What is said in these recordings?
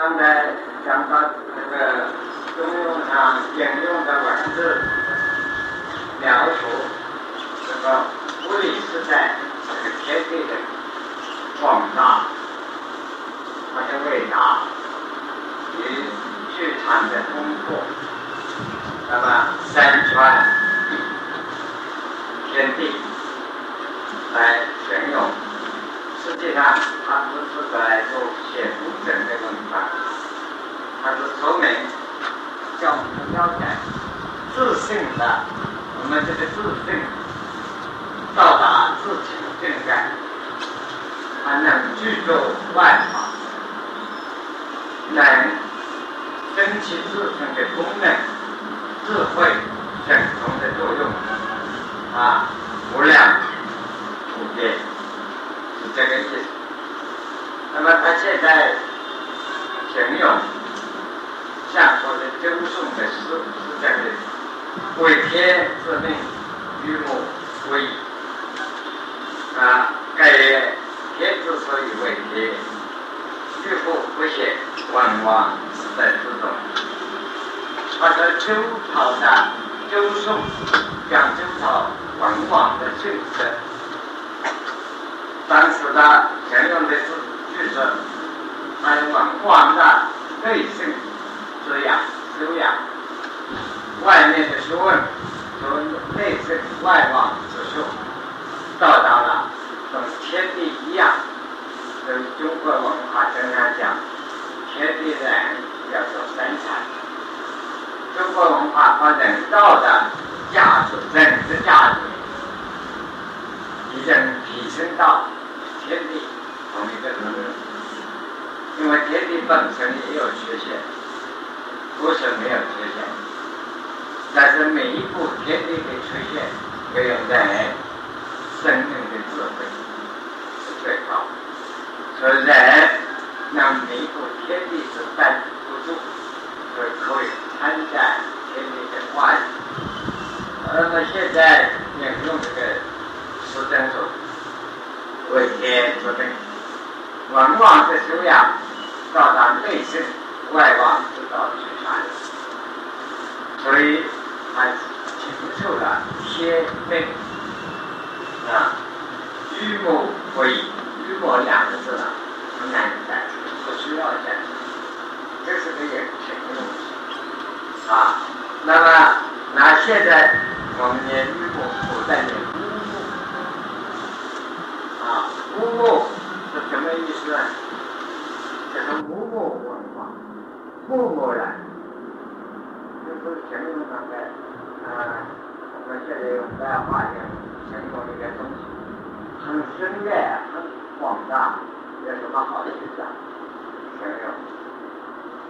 刚才讲到那个中庸上引用的。文字，描述这个物理时代这个天地的广大，它的。伟大与剧场的丰富，那么山川天地来形容，实际上它不是在做它是说明叫我们了解自信的，我们这个自信到达自己的境界，还能具足外法，能争取自身的功能、智慧、整容的作用，啊，无量无边，是这个意思。那么他现在形容周颂的诗是这个为天之命，与我为矣。啊，盖曰天之所以为天，欲不不显，往往是在之中。他说周朝的周颂讲周朝文王的性质，当时的形容的是就是还有文王的内心滋养修养，外面的学问从内心外望之术，到达了跟天地一样。跟中国文化经常讲，天地人要做生产。中国文化把人道的价值、人的价值，已经提升到天地同一个层面。因为天地本身也有缺陷，不是没有缺陷，但是每一步天地的出现，要用在生命的智慧是最高的。所以人能弥补天地之担不住，所以可以参加天地的化育。那么现在引用这个实证说，为天之命，文王的修养到达内心，外望之道去传，所以他提出了天命啊，与木为矣。“与”两个字呢，很难代替，不需要代替，这是个也挺的东西啊。那么，那现在我们念“与木”，古代念“乌木”啊，“乌木”是什么意思呢？就是木木文化，木木然，就是形容那个啊，我们现在用白话讲，形容这些东西很深远，很。广大有什么好的讲？没有，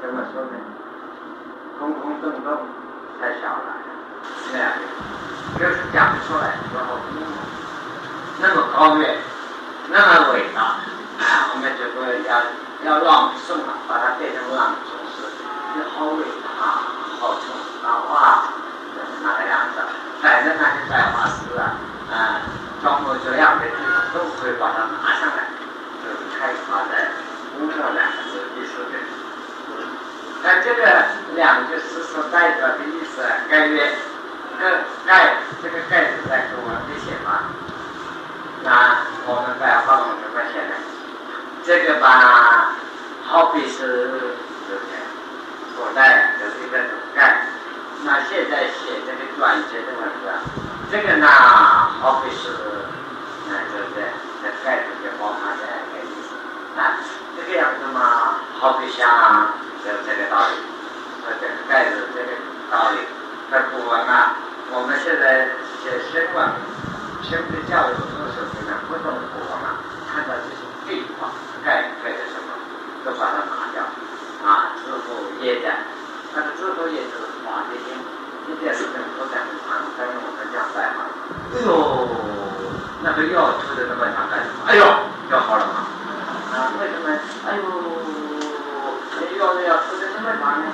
怎么说呢？空空洞洞太小了，那样就是讲出来，然后那么高远，那么伟大，我们就说要要朗诵了，把它变成朗诵诗，你好伟大，好重啊！哇，那个样子，反正那些白话诗啊，啊，这样的地方都会把它拿上来。就是开发的“工作”两个字意思的，那这个两句诗所代表的意思，盖曰“盖盖”这个“盖”字在中文里写吗？那我们白话文怎么写呢？这个吧，好比是这个古代就是一个“盖”，那现在写这个转折的文字，这个呢，好比是，那对不对？那“盖”子就包含在。啊，这个样子嘛，好比像这这个道理，这个盖子这个道理。那古文啊，我们现在写新闻、新的教育做手机呢，不懂古文啊，看到这些废话，盖盖的什么，都把它拿掉。啊，自负业在，那个自负业就是华的经，一点事情都在常跟我们讲在嘛。哎呦，那个药吃的那么长干什么？哎呦，药好了吗？啊，为什么？哎呦，那药的要吃的那么长呢？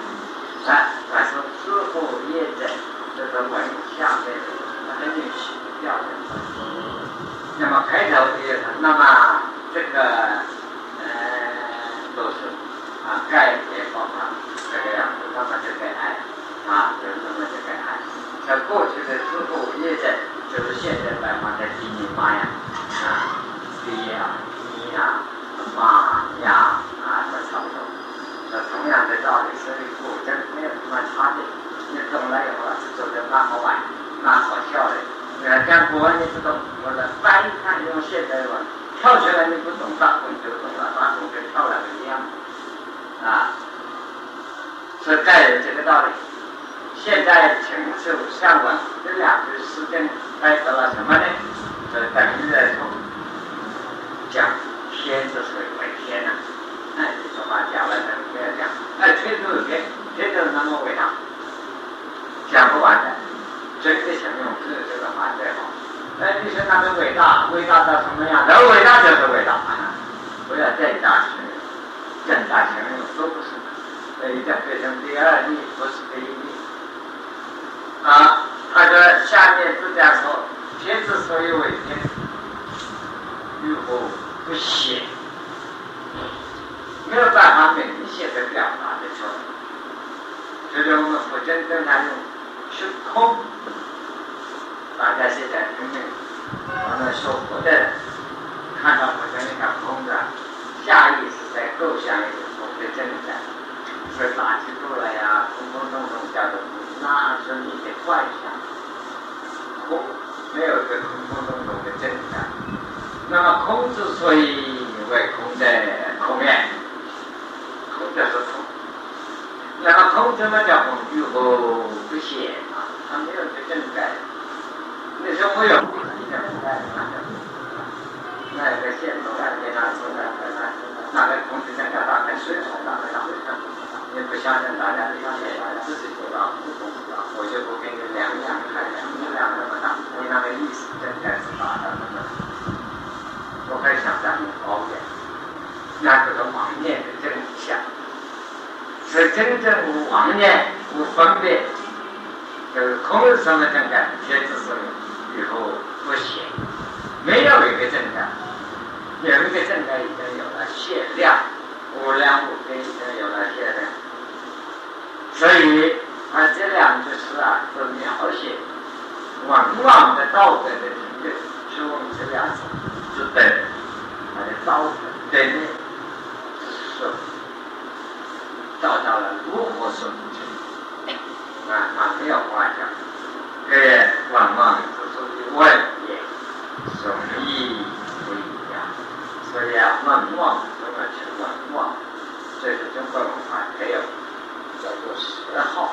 十号，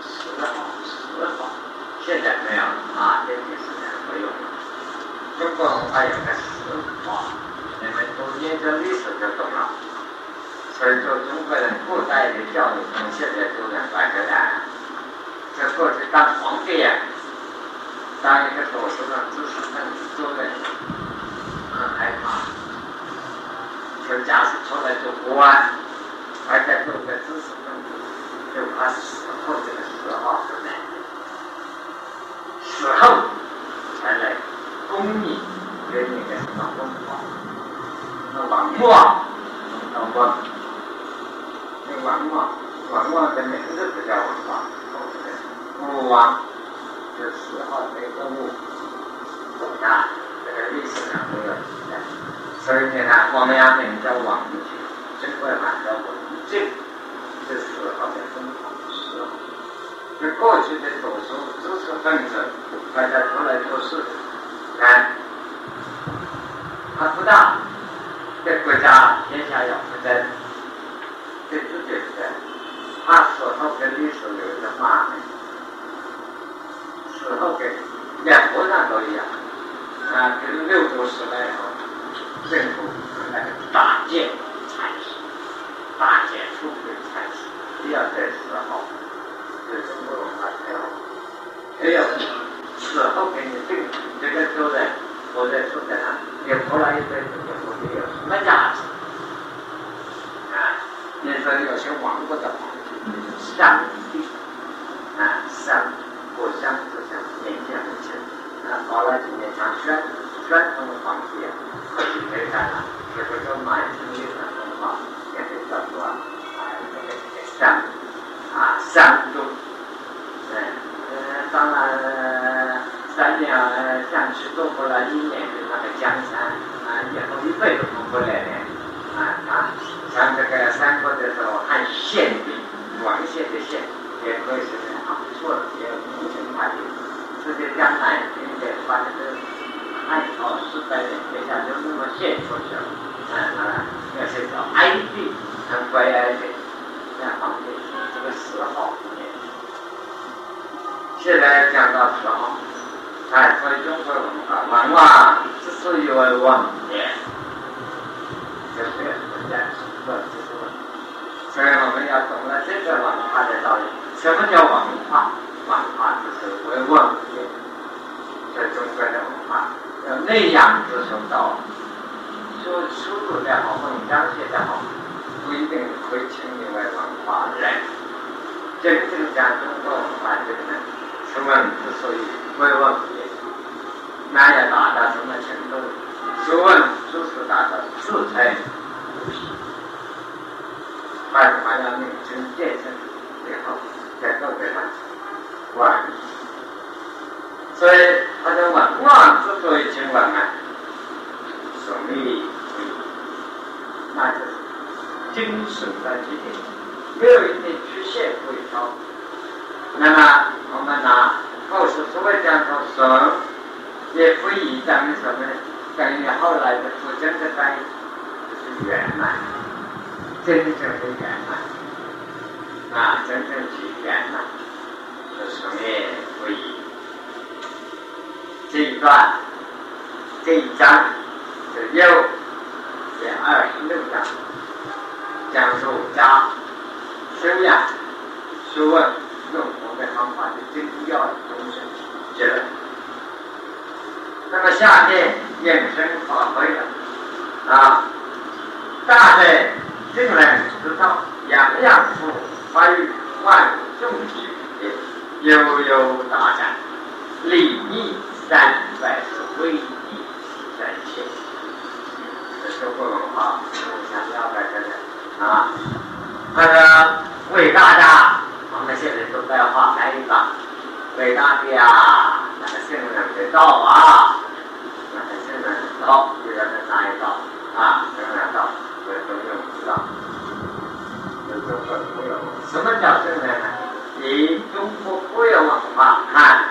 十号，十号。现在没有啊，这几十年没有了。中国文化有个十号，你们都研究历史就懂了。所以说，中国人古代的教育跟现在都能摆着来。这过去当皇帝呀。当一个读书的知识分子做人很害怕，说假使出来做官，还在做个知识分子，就怕死后这个时候，死后才来供你给你个什么文化，那王望，那王，那王望，王望的名字不叫文化，武王。是十号没公布，啊，这个历史上没有记载。所以你看，我们要名叫王俊，中国人叫文俊，这十号的公号，十号。就过去的读书知识分子，大家出来做事，看，他不大，这国家天下要负责，对自己负责，他死后跟历史留的骂名。时候给两国上都一样，啊，跟六国时代以后，政府那个大建才是，大建富贵才是，不要在时候，还有时候给你定这个都在我在说在哪，你活了一辈子，以后你有什么价值？啊，你说有些亡国的皇帝，上帝，啊，上国相。年纪很轻，啊，搞了几年像宣宣统皇帝啊，可以可以干了，这个叫满过来的，啊，啊像这个三国的时候汉献帝，王献的献，也可以是很好错的，也无名称差别。这些江南人在发展的汉朝时代的，天下就那么献出去，啊，啊，那些叫哀帝，很悲哀的，那皇帝这个死号。现在讲到时候，哎，所以中国文化，文化之所以为文王，所以我们要懂得这个文化的道理。什么叫文化？文化就是文言，在中国的文化要内养之手道，说书读的好，文章写的好，不一定会称你为文化人。真正讲中国文化的人，是文之所以为文言，那要达到什么程度？学问就是达到自成不息，还还要名称建设最好，在各个方面。文，所以他的文化之所以称文啊，所以那就是精神的极点，没有一点局限可以超。那么我们拿后世所谓讲说神，也不以讲什么，等于后来的佛真的翻译就是圆满，真正的圆满，啊，真正去圆满。上面会议这一段这一章是六第二十六章，讲述家修养、学问、用功的方法的最主要的东西结论。那么下面引申发挥了啊，大在正人之道，样样富，发育万众之。悠悠大展，礼义三百是威仪三千，这社会文化我想要的这个啊，那个伟大的，我们现在都在画那一个伟大的呀，那个圣人的道啊，那个圣人的道，就要在哪一道啊？圣人道，这都用不到，这都说不用。什么叫圣人呢？以中国古有文化看，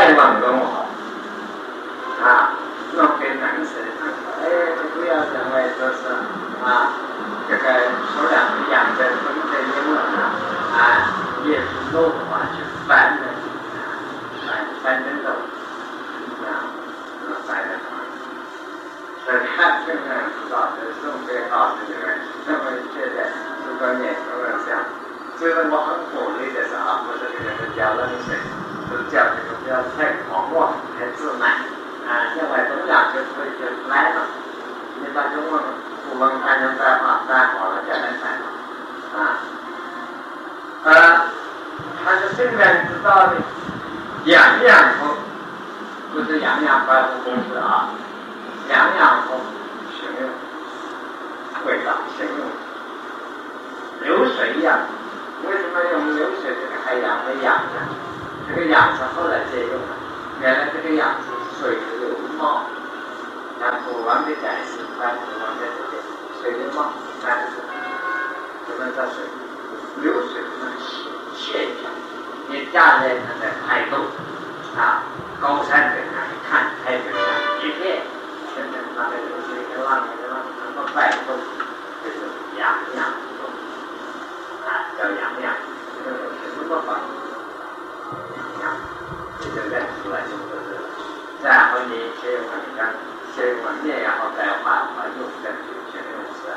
后把外文弄好。啊，弄给男生，哎，不要认为说是啊，这个说两个两个分的英文啊，啊，也是老话去翻的，翻翻正走，啊，翻的啊，所以他现在知道这宋北老师这个，那么现在这个年轻人想，所以我很要太狂妄，太自满。啊，现在中央就可以就来了，你把中文古文还能再画再好了再来办啊，呃，他是圣人知道的，养养风，不是养养百货公司啊，养养风形容味道形容流水一样，为什么用流水这个海洋的养呢？这个养子后来借用的，原来这个养字。水流冒，那古文的展示，那古文的这个水流冒，那就是什么叫水？流水的现象。你站在那个海沟啊，高山顶上看，海平上一片，现在那个流水跟浪跟浪什么摆动，就是洋洋动，啊，叫洋洋，这个是什么法？洋洋，这就认出来就。然后你写文章、写文面，也好再画画用证据、写用词，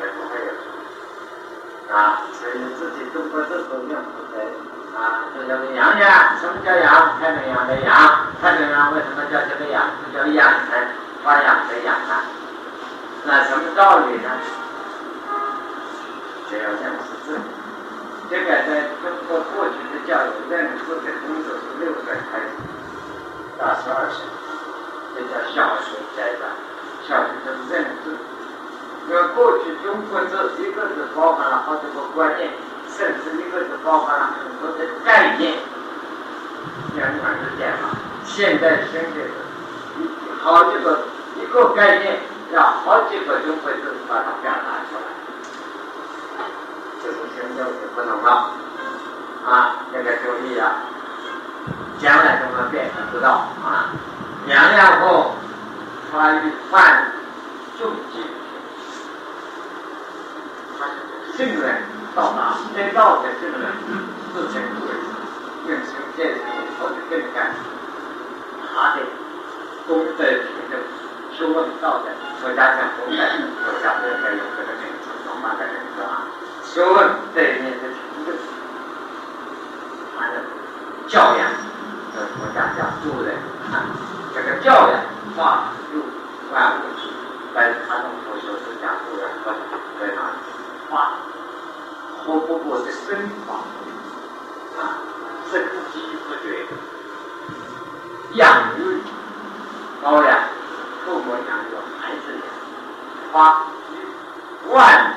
也不会有啊。所以自己中国字都用不对啊。这叫做阳阳，什么叫阳？太平洋的阳，太平洋为什么叫这个阳？叫养成，发养的养啊。那什么道理呢？只要讲识字，这个在中国过去的教育认字的工作是六岁开始。到十二岁，这叫小学阶段。小学就是认字，因为过去中国字一个字包含了好几个观念，甚至一个字包含了很多的概念。两两是这样嘛？现在现在是好几个一个概念，要好几个中国字把它表达出来。这是现在就不能了啊！这个注意啊！将来怎么变不知道啊！娘娘后发育犯重疾，圣人到达得道的圣人，自成贵人，用心建设或者更干，他的功德品德，修问道德，国家讲功德，国家不该有这个名字，罗马的名字啊，修问对面的品德，他的教养。国家叫主人，这个教养化入万物之，但是他们不说是讲主人和在哪里化，活不过的生化啊，生机不绝，养，父母养育孩子养，花万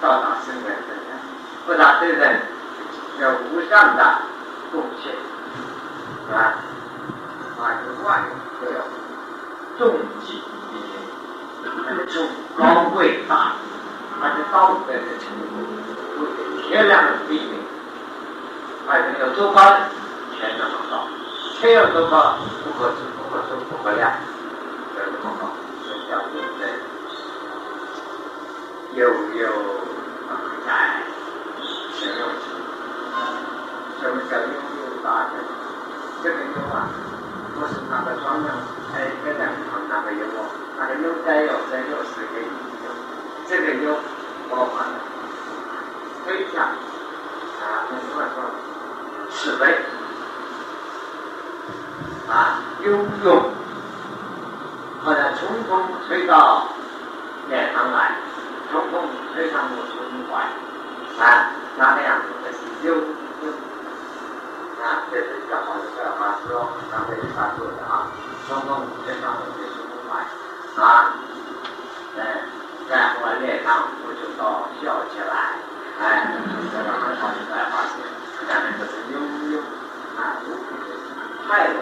到达生人身上，不但对人有无上的贡献。啊，啊，是万都要重记一些，那个重高贵大，而且道德的程度，会天量的避免，而且有多高，天那么高，天有多高，不可知，不可说，不可量，有这么高，所以叫对不对？悠悠在形容词，什么叫悠悠大的？这个优啊，不是那个双人，还一个两旁那个优哦，那个优带有在有是个优，这个优包含了推向啊，那什么说慈悲啊，优勇，好像冲锋推到脸上来，冲锋推上我胸怀啊，那个样子的是优。啊，这是讲好的，这话说，咱们他做的啊。中共这上面就是不买啊，嗯，再后来练上我就搞笑起来，哎，这个很好的才发现，下面就是悠悠啊，不必的快乐，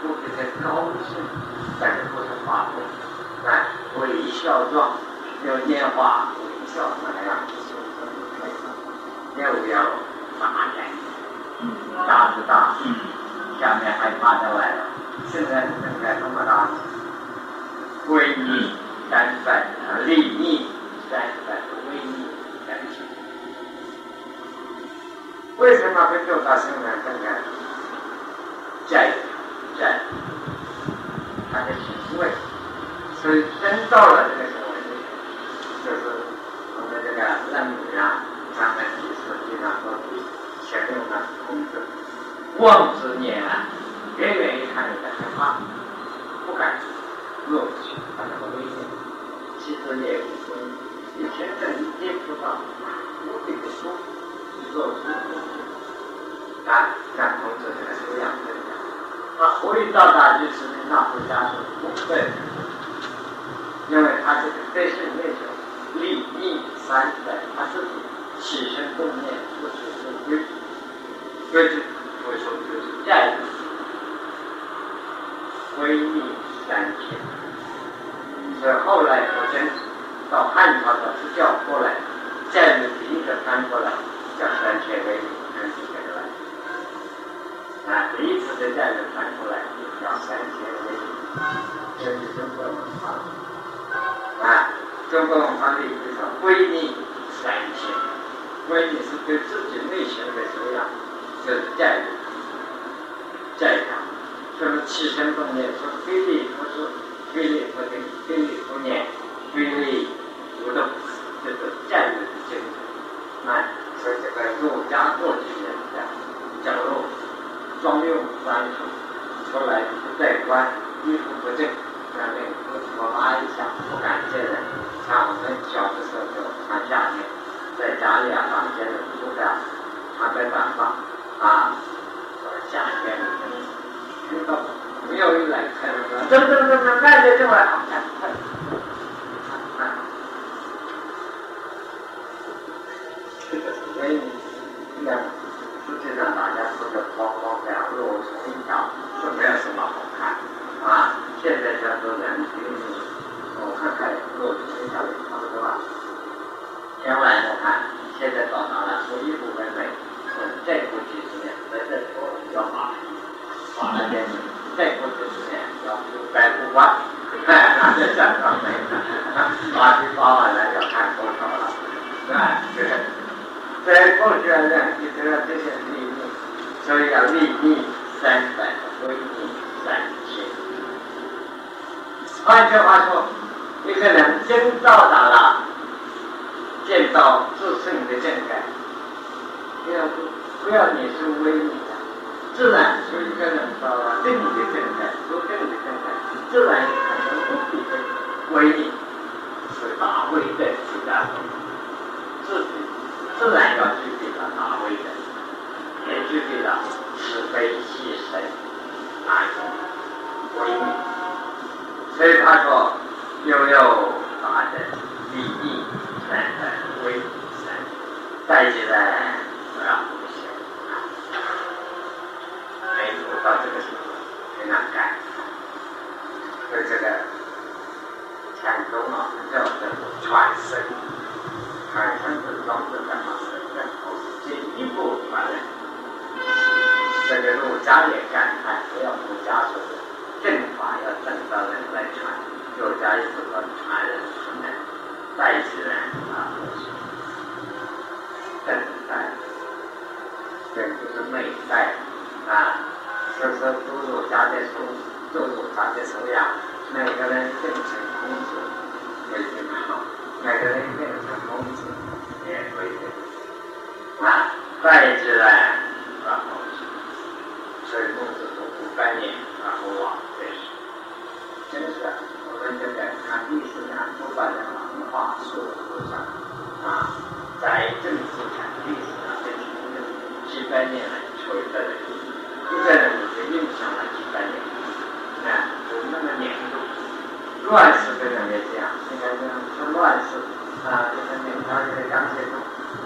不必的高兴，但是不是发怒，哎，微笑状，有年华微笑那样，要不要大点？大是大，下面还爬着来了。现在正在那么大，威力三百啊，利益三百的威力感情，为什么会做到现在这个在在他的行为？所以真到了们这个人女啊，他们实际上说前面的孔子望之念啊。远远一看就在害怕，不敢落去，怕那么危险。其实也无所谓，以前在接触到，我跟你说，做出啊，像孔子这个修养这样，他回到大就是那回家是不对，因为他这个对是那种利益三的，他自己起身动念不是是规规矩，所以说就是价值。威力三千，所以后来我先到汉朝的支教过来，再有第一个翻过来叫三千威力，三千威力。啊，第一次的再有翻过来叫三千威力，这是中国文化。啊，中国文化里头威力三千，威力是对自己内心的修养，就是教育，教育他。就是起身动念，说非礼不是非礼不听，非礼不念，非礼不动，就是教育的精神。啊，所以这个儒家过去人讲讲如庄用三术，出来不带官，衣服不正，下面我拉一下，不敢见人。那我们小的时候就穿夏天，在家里啊，房间的不敢穿个短发啊，夏天。没有人来看，走走走走，看见就来，所八十八万那就看多少了，哎，这个在过去呢，你这个这些利益，所以要利益三百，利益三千。换句话说，一个人真到达了见到自身的正感，不要不要你是威力。自然就一个人到了正的正态，说正的正态，自然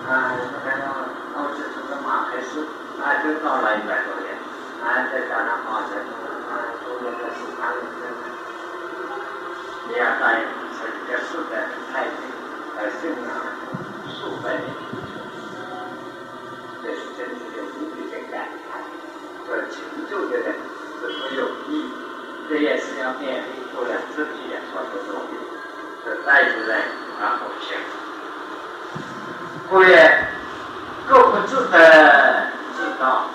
啊，你看到欧洲出的马克思啊，就到了一百多年啊，再加上毛泽东啊，中国的史他们你要在这个时代太平而信仰数百年，这是真正的无比的感慨和成就的人是没有意义。这也是要勉励个人自己也做出努力，是带着人。故也各不自得知道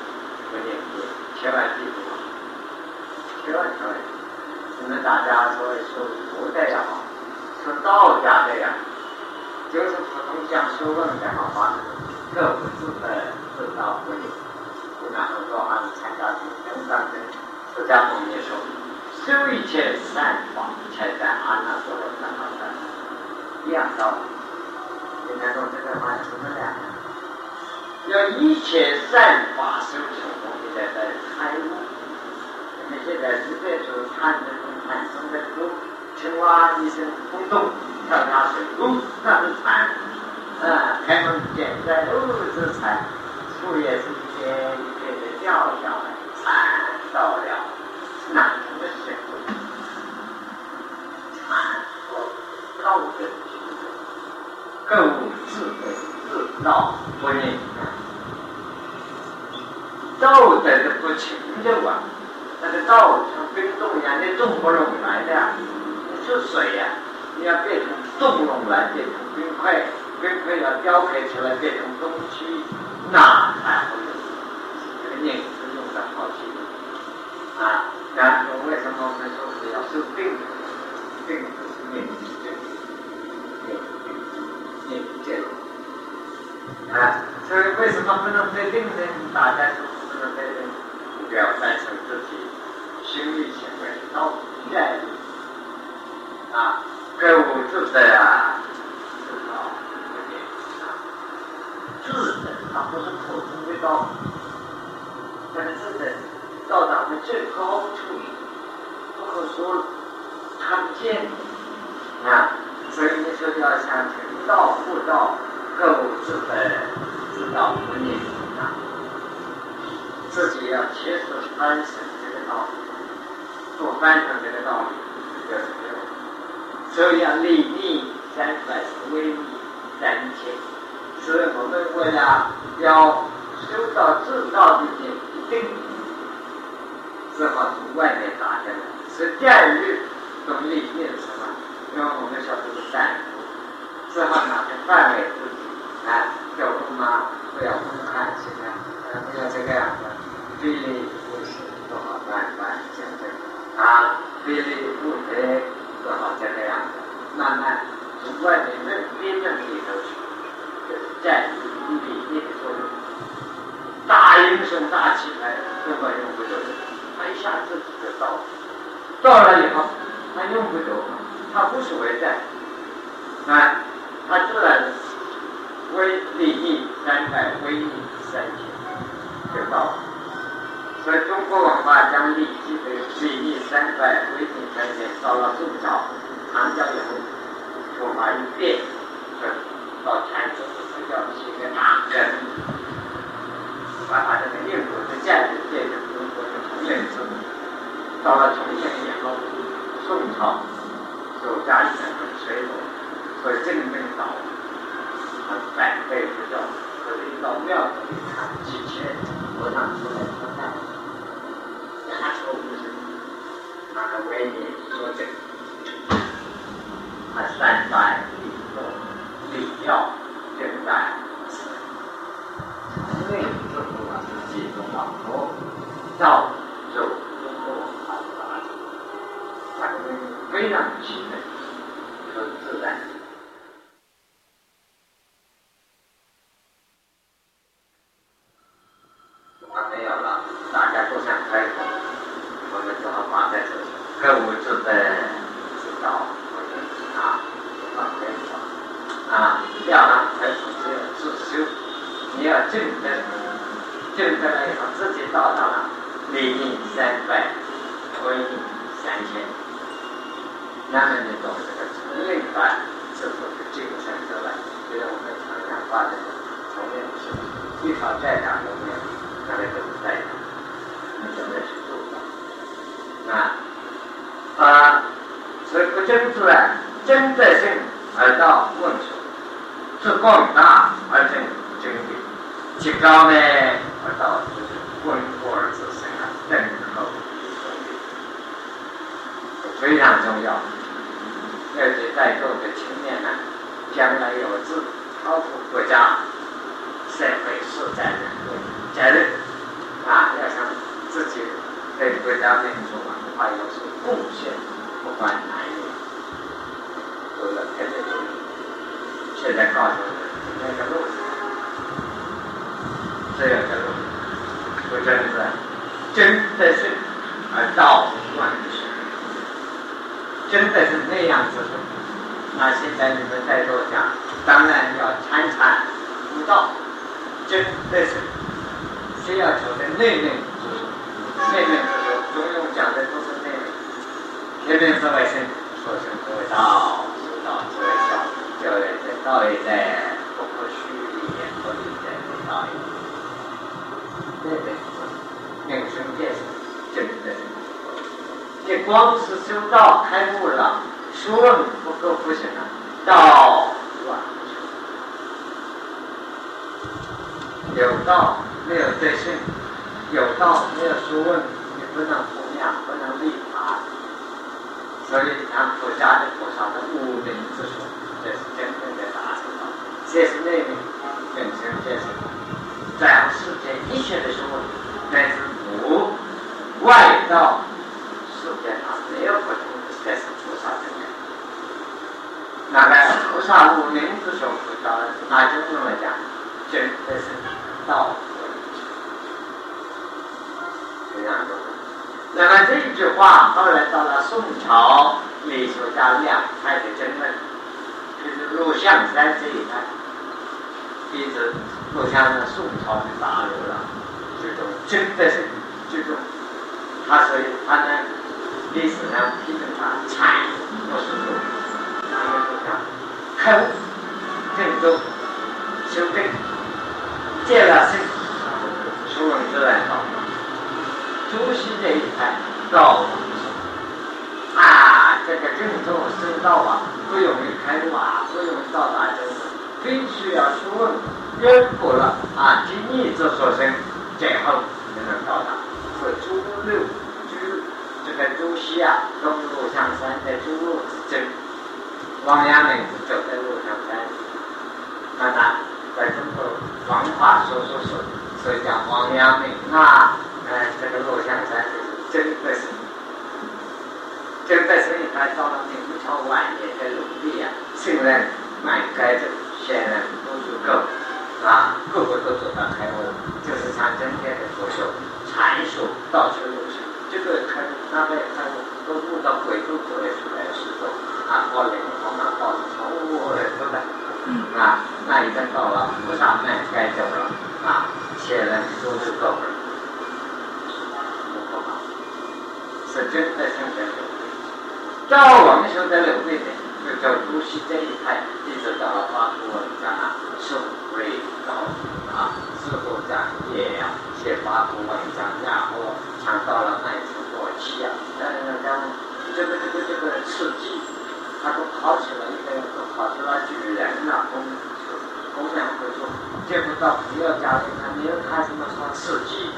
不念佛，千万记住，千万千万。你们大家说说佛的也好，说道家的呀，就是普通讲学问的好吧？各不自得知道不念佛，然后说还是参加这个上的释迦牟尼说。修一切善法，才在阿那多罗三藐三一样道理。今天说这个话什么呢？要一切善法修成功，你才在开悟。你现在直接说禅的禅生的都青蛙一声空洞跳下水，哦，那是禅。啊，开门见山，哦，是禅。树叶是一片一片的掉下来，禅到了，那。道德智慧，更无智慧，自道不念。道德的不成就啊，那个道像冰冻一样，你冻不拢来的。你是水呀，你要变成冻拢来，变成冰块，冰块要雕刻出来变成东西，那才会有这个念是用的好些。啊，然后为什么我们说是要受病？病啊，所以为什么不能得定呢？大家说不能得定，表现成自己心理行为到愿意啊，各物自在啊，知道这点啊，自在它不是普通的道，但是自在到达的最高处，不可说看不见啊，所以你说要想成道悟道。各物自在，知道不念啊！自己要切实翻身这个道理，做翻身这个道理，就是这样。所以要立地三百威力三千，所以我们为了要修到至道的境一定，只好从外面打进来。是第二日从里面什么？因为我们晓得是善，只好拿去范围自己。啊，交通嘛，不要分开，现在不要这个样子，非礼勿视，做好慢慢讲这啊，非礼勿视，做好这个样子，慢慢从外面那边正里头去，就是在理念的作用，大英雄大气派根本用不着，他一下子就到了，到了以后他用不着，他不是为在，啊，他自然。为利益三百，为利三千，就到了。所以中国文化将利益的利益三百，为利三千到了宋朝，唐教以后，说法一变，到禅宗是要起个大革命，把他这个念佛的价值变成中国的重现之物。到了重现以后，宋朝就家一很衰落，所以正正百倍不掉，可以到庙里看几千和尚出来说法，他说不是，他为你说这，他善在礼动礼教正在，从内自度啊，集中到头，造就中国文化的发展，他非常钦佩，很自然。在那以后，自己到达了礼义三百，皈依三千，那么你懂这个从内观是否是精神之外，就是我们常常发的从内是一条再大的面，那个都是在的，那真的是做不到。啊啊，所以不真自然，真的性而道问说，是广大而真真理，其高呢而道就是问过而自生啊，等候。非常重要，而且在座的青年呢，将来有志超乎国家、社会所在的责任啊，要向自己对国家民族文化有所贡献，不管男女，都要特别注意。现在告诉你那个路，这样的路，不真是真的是而道万事。真的是那样子的，那现在你们在座讲，当然要参禅悟道，真的是需要求的内内知识，内内知识，中庸讲的都是内内，天天之外生，说是得道，知道知晓，就在道也在，不可虚也可以在道也，内内知识，人生见识，真的是。这光是修道开悟了，学问不够不行啊！道万有道没有德性，有道没有学问，你不能弘扬，不能立法。所以，咱佛家的菩萨的无名之说，这是真正的大成道，这是内面本身这是在世间一切的学，外道。世界上没有不同的，这是菩萨的。那个菩萨无名之说菩萨，那就这么讲，真的是道这样子。那么这一句话后来到了宋朝，美术家两派的争论，就是录像山这一派，一直录像的宋朝的大陆了，这种真的是这种，他所以他呢。历史上批评他禅不是说，哪个说叫开悟、正宗、修正、见了性、出文自然到。朱熹这一派到啊，这个正宗修道啊，不容易开悟啊，不容易到达正宗，必须要出问，渊博了啊，经历之所生，最后才能到达。所以诸六。在朱熹啊，东路向山在朱路之争，王阳明走在路上山，那他在中国文化说说说，所以讲王阳明啊，呃，这个路向山是真的是，真的是他到了明朝晚年的努力啊，虽然满盖着，显然不足够啊，个个。都走到开悟，就是像今天的佛学禅学到处都是。这个开那个开都悟到鬼都做的出来时候，啊，我灵我嘛到从我来做的，啊，那一旦到了菩萨那该走了，啊，显然都是够了，不可怕，是真的像这样。赵王修的刘备的，就叫朱熹这一派，一直到了发图文章啊，是为高啊，之后讲也要写发图文章，然后。想到了那一次末期啊，嗯，讲这个这个这个刺激，他都跑起了一个，都跑起了巨人啊，公公羊会说，见不到不要家里，他没有看什么说刺激，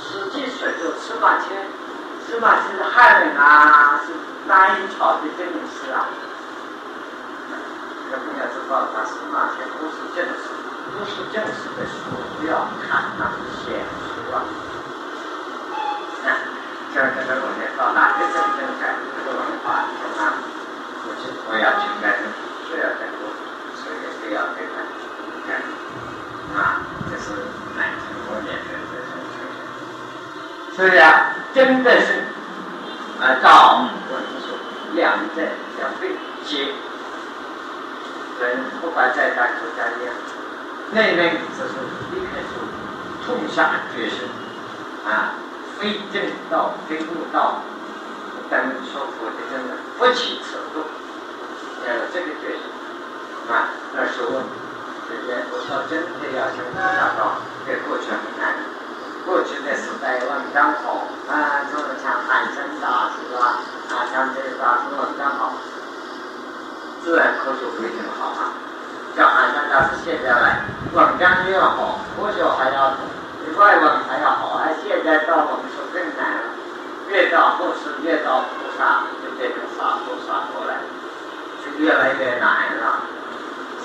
刺激说就司马迁，司马迁是汉人啊，是哪一朝的正史啊？这不要知道，他司马迁不是正史，不是正史的书不要看，那是闲书啊。像这个文年到哪些真正改这个文化，啊，不是我要去改，是要改过，所以非要改改，啊，这是南京多年的这种情形。所以啊，真的是啊，道文说两者相对接，人不管再大出家一样，内内只是离开出痛下决心啊。非正道，非悟道，等说佛的真的不起尺度，要有这个决心啊！那是问，这些我说真的要求达到，在过去很难。过去的时代文章好啊，就是像汉生大师啊，啊，像这个大师文章好，自然科学非常好啊。像汉生大师现在来，文章又要好，科学还要比外往还要好，而现在到我们说更难了。越到后世，越到菩萨就变成洒脱洒脱了，就越来越难了。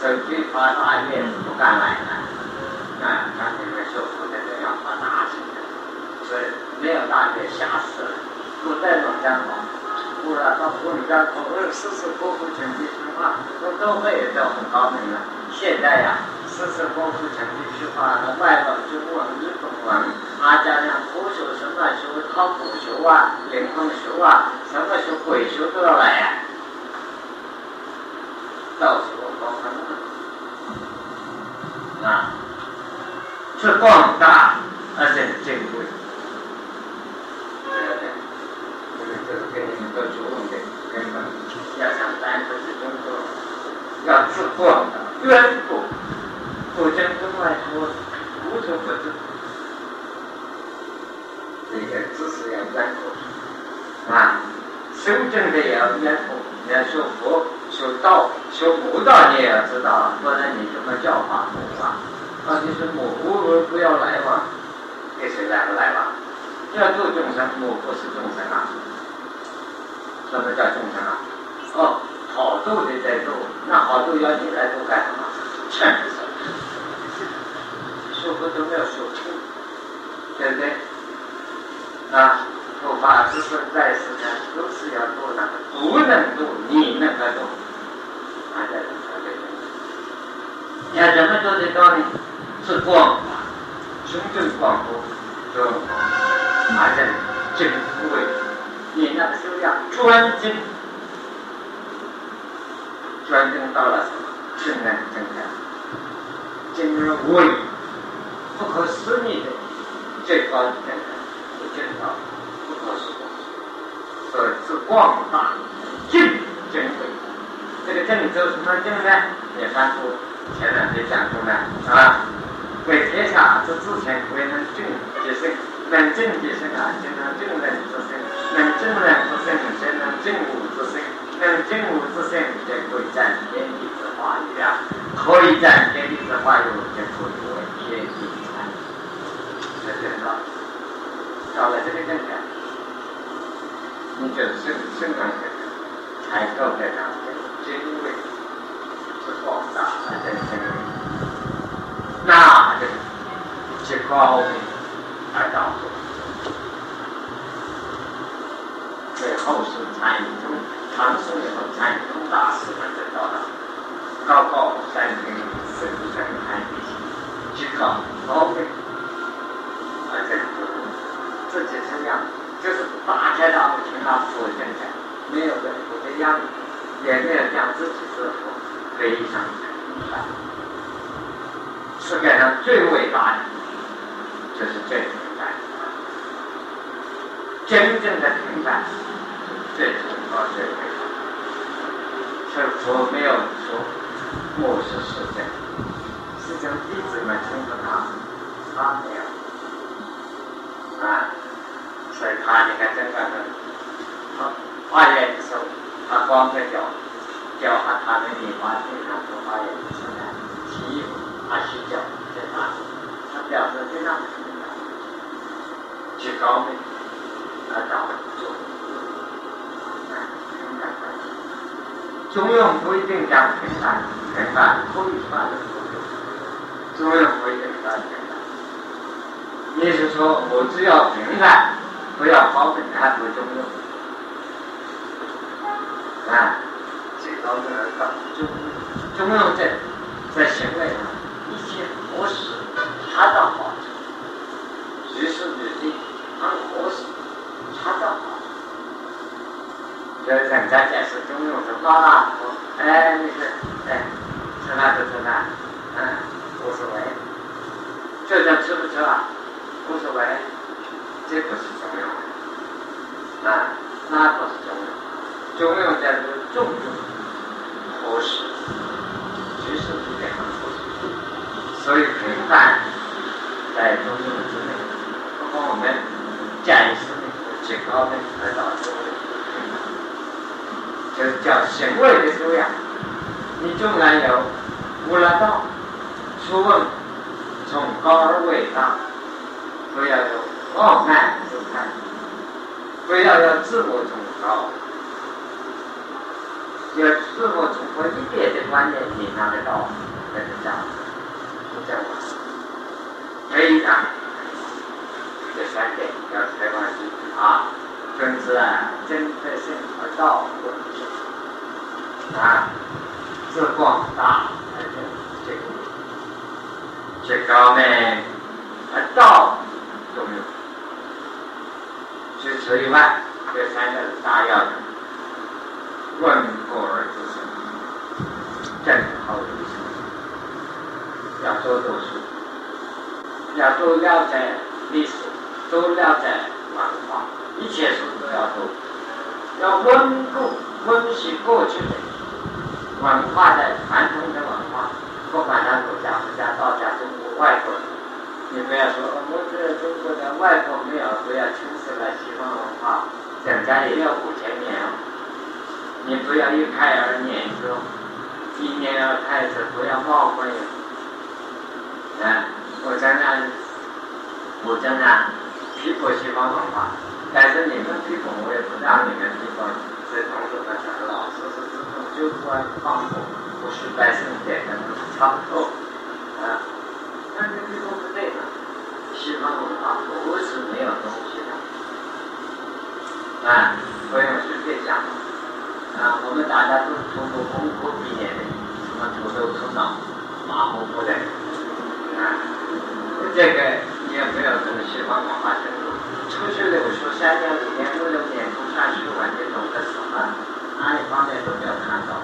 手机发大愿不敢来了，啊，像你们修佛的这样发大心的，所以没有大愿吓死了。古代农家好，古了到古家口味时时刻刻讲这句话，都都会都很高明了。现在呀。这是功夫成绩去发的外文、中文、日本文，阿加上科学什么学、考古学啊、灵魂学啊，什么学鬼学都要来呀，到处都看到。啊，是广大而且珍贵。这个这个给你们做学问的根本，要想单纯是中国，要自广的渊博。佛经中来说，无所不知，这个知识要渊博啊，修正的也要渊博。你要学佛、学道、学佛道，你也要知道，不然你怎么教化佛法？啊，你是模糊而不要来往，给谁来不来往？要度众生，我不是众生啊。什么叫众生啊？哦，好度的在度，那好度要你来度干什么？劝是。说不都没有说清，对不对？啊，佛法之存在世间，都是要做的，不能做，你能够做，大家都晓得。要怎么做得到呢？是广法，胸襟广阔，就大家敬畏，你那个修养专精，专精到了什么？圣人正见，敬而为。不可思议的最高境界，不见到不可思议，所以是广大敬珍贵。这个正走什么正呢？也算出前两天讲过了啊。为天下之至善，为能正即身，能正即身啊，就能正人之身；能正人之身，才能正物之身；能正物之身，就可以占天地之化育啊！可以占天地之化育，就可以为天地。这个到，到了这个境界，你就生生长起来，才够得上这个位是广大而真正的，那就去高明而道术。在后世禅宗唐宋以后，禅宗大师们得到了高高山顶深深海底去考高明。自己这样，就是大开大合听他佛讲讲，没有任何的压力，也没有讲自己是佛，非常平凡。世界上最伟大的，就是最平凡。真正的平凡，最崇高、最伟大。是佛没有说我是世界，世间弟子们称呼他，他没有。啊，所以他你看，这个他发言的时候，他光在教教他他的莲花经上说发言的时候，提他去教在他，他表示非常平凡，去高明，他找做，凡关系。中庸不一定讲平凡，平凡不一定的中庸不一定讲平凡。你是说，我只要平安，不要高等，还不中用啊？最高的高中中用在在行为上一切合适，恰到好处，于事于地很合适，恰到好处。这人家中用什么啊？我哎，你是哎，吃饭就吃饭，嗯，无所谓。这叫吃不吃啊？无所谓，这不是中用。那那不是中用，中用叫做中用，合适，局势不变合适。所以平淡在中用之内，不过我们见识呢，最高的得到。叫行为的修养。你纵然有无了道，初问从高而伟大，不要有傲慢姿态，不要有自我崇高，有自我崇高一点的观念，你拿得到，那是这样，这样，非常。这三点要台湾是啊，君子啊，真德性而道不啊，自广大而这个这高呢，而道重要。除此以外，这三个大要的，问过而知深，正好一生，要多读书，要多了解历史。多了解文化，一切书都要读，要温故温习过去的文化的传统的文化，不管他儒家、佛家、道家、中国外国，你不要说我们这中国的外国没有，不要轻视了西方文化，人家也要五千年哦，你不要一开而念之，一年而开之，不要冒昧。啊，我讲讲，我讲讲。批驳西方文化，但是你们批驳我也不让你们批驳。这同志们讲，老师是这种就官放火，不是百姓点的差不多啊。但是批驳不对的，西方文化不是没有东西的啊，不用随便讲啊。我们大家都是通过功课毕业的，什么土头土脑，马虎不的啊，这个。也没有从西方文化程度，出去留学三年、五年、六年不算是完全懂得什么，哪一方面都没有看到。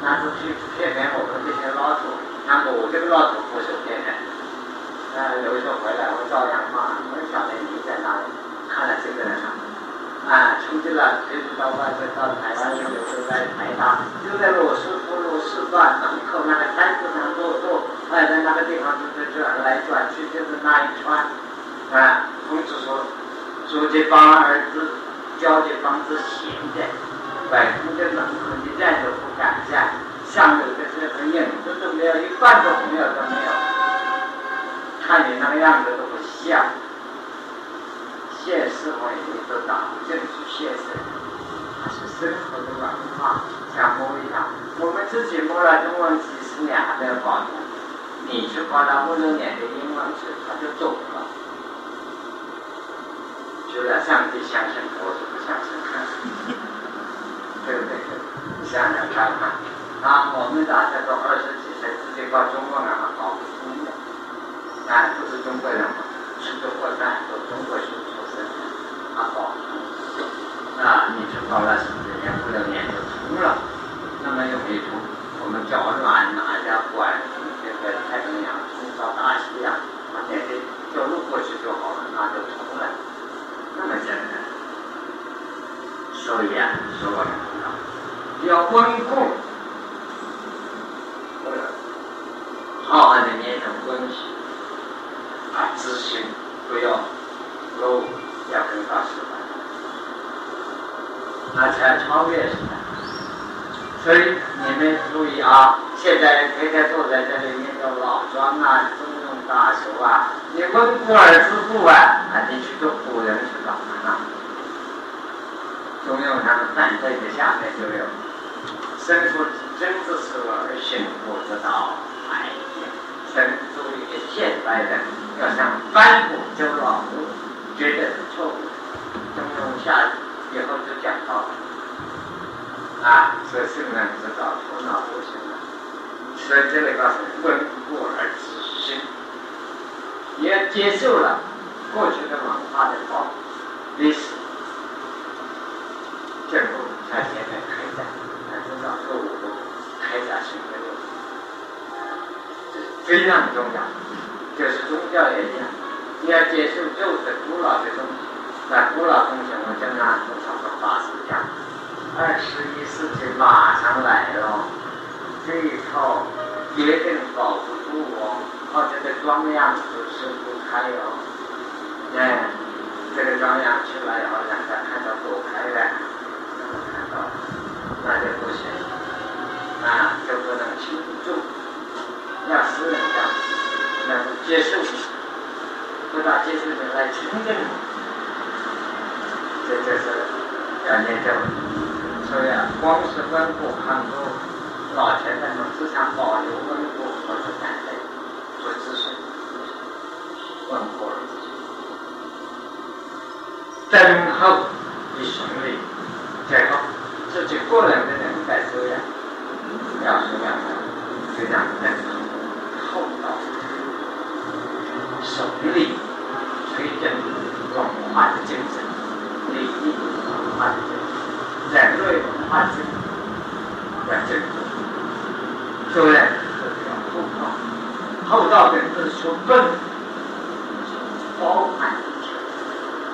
那出去骗骗我们这些老土，那么我这个老土不是骗人，呃，留学回来我照样骂，我们晓得你在哪里，看了这个人了。啊，出去了，推出到外国，到台湾有时候在台大，就在罗斯福路四段门口那个单子上坐坐，哎，在那个地方就是转来转去，就是那一串。啊，孔子说，书记帮儿子，教的帮子闲的，外公的门口一站都不敢站，上头的这个影子都没有，一半都没有都没有，看你那个样子都不像。现实文艺都打不进去，现实它是生活的文化，想摸一样。我们自己摸了中文几十年还没有搞懂，你去搞了五六年的英文去，他就懂了。觉得上帝相信，我是不相信，对不对？你想想看看，啊，我们大家都二十几岁，直接搞中文啊，搞不通的。啊，都是中国人嘛，吃的过饭都中国书。他好，啊，你去搞了十年、五六年就通了，那么有一通，我们脚软哪家管这个太平洋冲到大西洋，把那些走路过去就好了，那就通了，那么简单。所以啊，说很重要，温故，好好的念成温习，啊，自信不要漏。要更大时代，那才超越时代。所以你们注意啊，现在天天坐在这里念着老庄啊、中庸大学啊，你温故而知故啊，啊，你去做古人去干嘛呢？中庸他们站在的下面就有：生出真之时而行不之道，哎，生出一个现代人要想翻古就老。绝对是错误。中庸下以后就讲到了，啊，这圣人知道头脑不行了，所以这里告诉，温故而知新，也接受了过去的文化的好历史，进步在前面开展，知道错误的开展新的路，非常重要，就是宗教也一样。你要接受旧的古老的东西，那古老东西我讲啊，我常常法师讲，二十一世纪马上来了，这一套决定保不住我，靠这个庄样子是不开哦，哎，这个庄养出来以后，让他看到躲开了，看到那就不行，啊，就不能倾注，要私人的，要接受，不到接受的来亲近，这就是要念咒。所以啊，光是温故看过，老前辈们只想保留温故，或者感恩，不只是温故。等候一生里，最后自己个人的人在修养，要修养的就让人厚道、守礼、推动文化的精神，礼仪文化的精神，人类文化精神要正宗，修养就是要厚道，厚道的本质说笨，包含一切，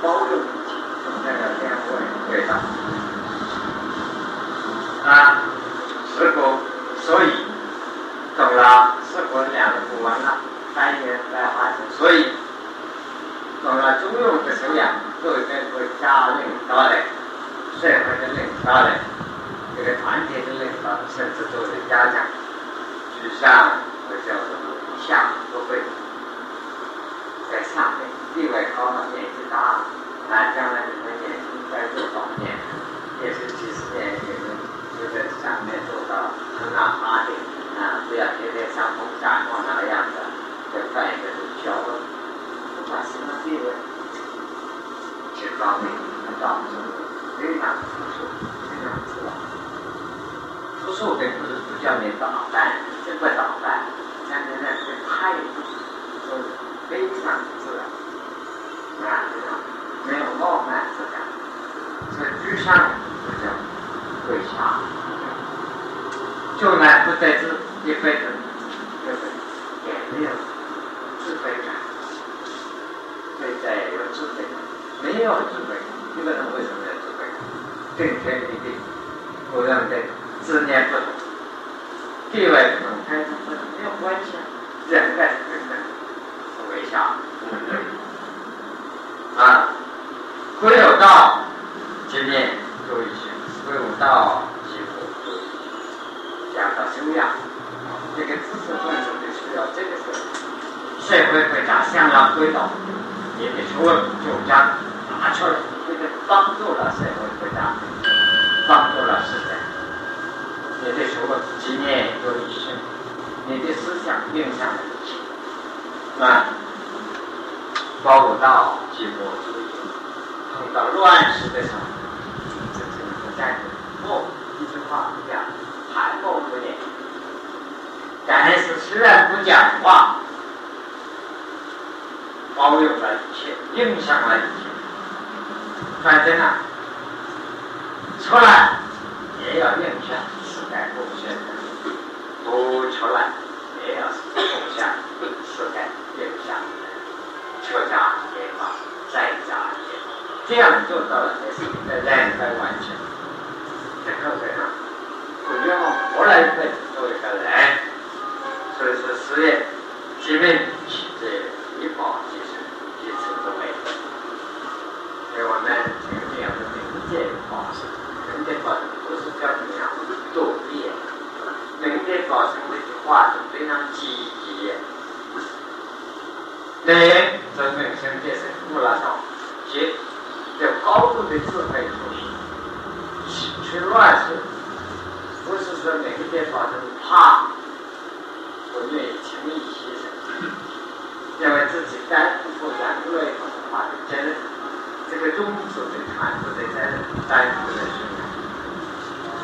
包容。那个天会对上啊，师傅，所以懂了，师傅两个古文了，三年在发生，所以懂了中庸的修养，作为国家领导的，社会的领导的，这个团体的领导，甚至作为家长，去上或叫什么下都会，在下面地位高了，年纪大了。那将来你们年轻在这方面，也是几十年也能就在上面做到很难发的啊！不要天天像风沙漠那个样子，就干一个就飘了，不管什么地位，去高明，高明，非常出色，非常自然。出色并不是不叫你打扮，这不打扮，像现在这态度，是非常自然，啊，非常。没有傲慢之感，是居上不叫跪下，就乃不在这一辈子，就是也没有智慧感，内在有智慧感，没有智慧感，一个人为什么有智慧感？正天立地，不让对执念不同，地位不同，跟他不没有关系，人在人在是为下，啊。归有道，今年做一些；归有道，几乎。讲到修养，这个知识分子就需要这个时候，社会国家想要归到，你的学问就将拿出来，这个帮助了社会国家，帮助了世界。你的学问今年做一些，你的思想影响了一切，啊，包有道，几乎。碰到乱世的时候，这是不在莫一句话不讲，含默不言。但是虽然不讲话，包容了一切，影响了一切。反正呢，出来也要影响，不出来也要贡献时代影响的，出家也好，在家。这样做到了才是在人在完成，然后这样，不要活来辈子做一个人，所以说事业、机命、气质、医保、其实彼此都没有。所以我们这个这样的冥界保持，人间保持不是叫怎么样躲避，人间保持这句话是非常积极。人生命生界是不拉少，接。有高度的智慧处理，去乱世，不是说每个地方都怕，不愿意轻易牺牲，因为自己担负人类文化的责任，这个宗旨的传承的责任担负的是，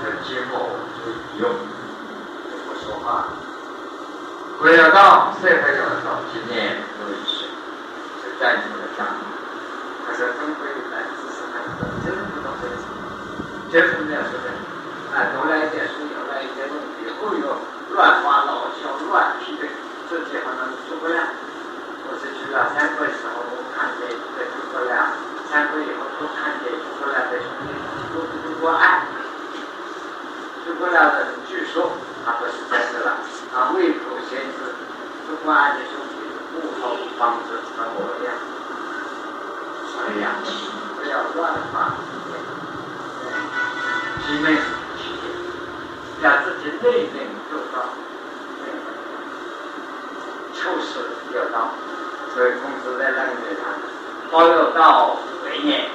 是今后就用，就不说话，回到社会上到今年都一些，是站出来讲。他说：“中国来知识很多，就是不懂这个，就是这样说的。啊，读了一点书，有了一点东西，后又乱花老笑、乱批的，自己好像诸葛亮。我是去了三国时候，我看见一个诸葛亮，三国以后都看见诸葛亮的兄弟都如何爱。诸葛亮的据说他不是真的了，啊，未卜先知，诸葛亮的兄弟木头房子和模样。所以两气，不要乱发体面是体面，要自己内内做到，处事要到，所以孔子在那里面讲：包有道为念，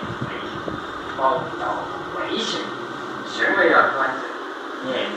包有道为行，行为要端正，念